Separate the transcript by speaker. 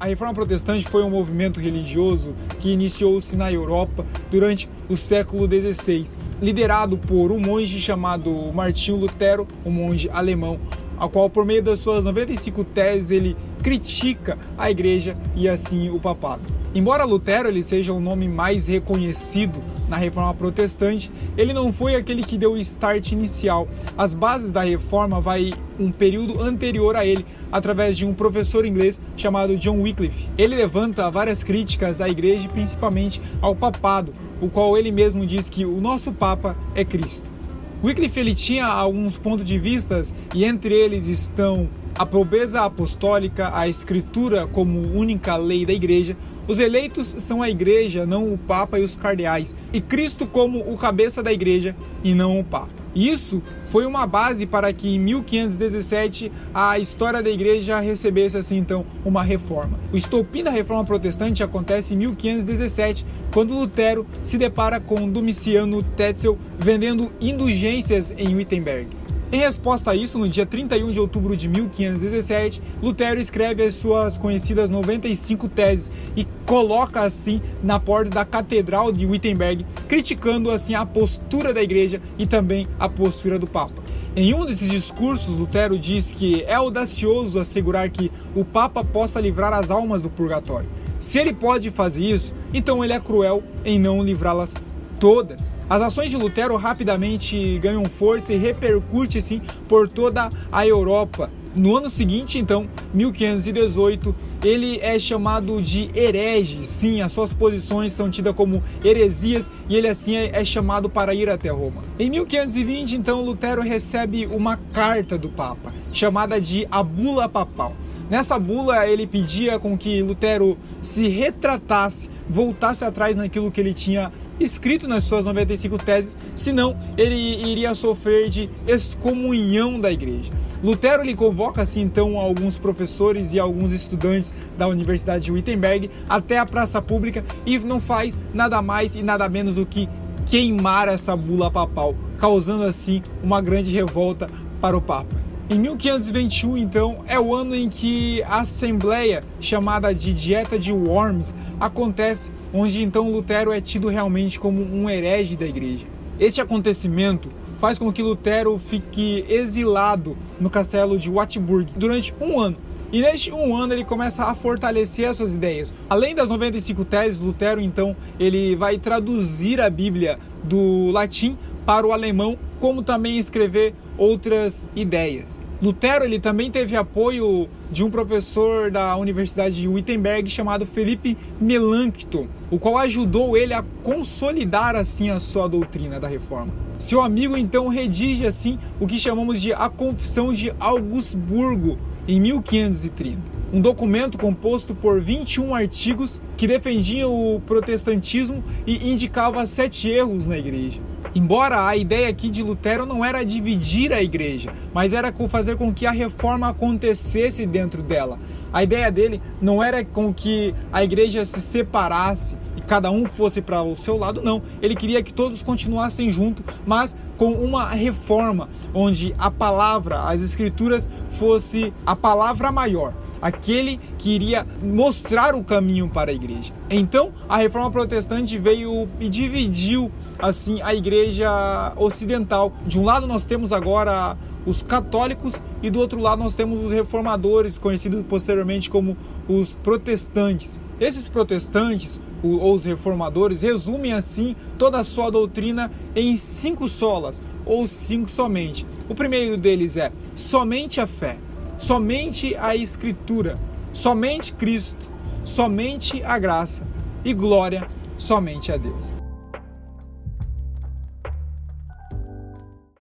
Speaker 1: A Reforma Protestante foi um movimento religioso que iniciou-se na Europa durante o século XVI, liderado por um monge chamado Martinho Lutero, um monge alemão, ao qual, por meio das suas 95 teses, ele critica a igreja e assim o papado. Embora Lutero ele seja o nome mais reconhecido na reforma protestante, ele não foi aquele que deu o start inicial. As bases da reforma vai um período anterior a ele, através de um professor inglês chamado John Wycliffe. Ele levanta várias críticas à igreja, principalmente ao papado, o qual ele mesmo diz que o nosso papa é Cristo. Wycliffe ele tinha alguns pontos de vistas e entre eles estão a pobreza apostólica, a escritura como única lei da igreja, os eleitos são a igreja, não o papa e os cardeais, e Cristo como o cabeça da igreja e não o papa. Isso foi uma base para que em 1517 a história da igreja recebesse assim então uma reforma. O estopim da reforma protestante acontece em 1517, quando Lutero se depara com Domiciano Tetzel vendendo indulgências em Wittenberg. Em resposta a isso, no dia 31 de outubro de 1517, Lutero escreve as suas conhecidas 95 teses e coloca assim na porta da Catedral de Wittenberg, criticando assim a postura da igreja e também a postura do Papa. Em um desses discursos, Lutero diz que é audacioso assegurar que o Papa possa livrar as almas do purgatório. Se ele pode fazer isso, então ele é cruel em não livrá-las todas. As ações de Lutero rapidamente ganham força e repercute assim por toda a Europa. No ano seguinte, então, 1518, ele é chamado de herege. Sim, as suas posições são tidas como heresias e ele assim é, é chamado para ir até Roma. Em 1520, então, Lutero recebe uma carta do Papa, chamada de a Bula Papal. Nessa bula ele pedia com que Lutero se retratasse, voltasse atrás naquilo que ele tinha escrito nas suas 95 teses, senão ele iria sofrer de excomunhão da igreja. Lutero lhe convoca assim então alguns professores e alguns estudantes da Universidade de Wittenberg até a praça pública e não faz nada mais e nada menos do que queimar essa bula papal, causando assim uma grande revolta para o Papa. Em 1521, então, é o ano em que a assembleia chamada de Dieta de Worms acontece, onde então Lutero é tido realmente como um herege da igreja. Este acontecimento faz com que Lutero fique exilado no castelo de Wartburg durante um ano. E neste um ano ele começa a fortalecer as suas ideias. Além das 95 teses, Lutero então ele vai traduzir a Bíblia do latim para o alemão, como também escrever outras ideias. Lutero ele também teve apoio de um professor da Universidade de Wittenberg chamado Felipe Melanchthon, o qual ajudou ele a consolidar assim a sua doutrina da reforma. Seu amigo então redige assim o que chamamos de a Confissão de Augsburgo em 1530, um documento composto por 21 artigos que defendiam o protestantismo e indicava sete erros na igreja. Embora a ideia aqui de Lutero não era dividir a igreja, mas era fazer com que a reforma acontecesse dentro dela. A ideia dele não era com que a igreja se separasse e cada um fosse para o seu lado, não. Ele queria que todos continuassem juntos, mas com uma reforma onde a palavra, as escrituras fosse a palavra maior aquele que iria mostrar o caminho para a igreja. Então, a reforma protestante veio e dividiu assim a igreja ocidental. De um lado nós temos agora os católicos e do outro lado nós temos os reformadores, conhecidos posteriormente como os protestantes. Esses protestantes ou os reformadores resumem assim toda a sua doutrina em cinco solas ou cinco somente. O primeiro deles é somente a fé somente a Escritura, somente Cristo, somente a graça e glória somente a Deus.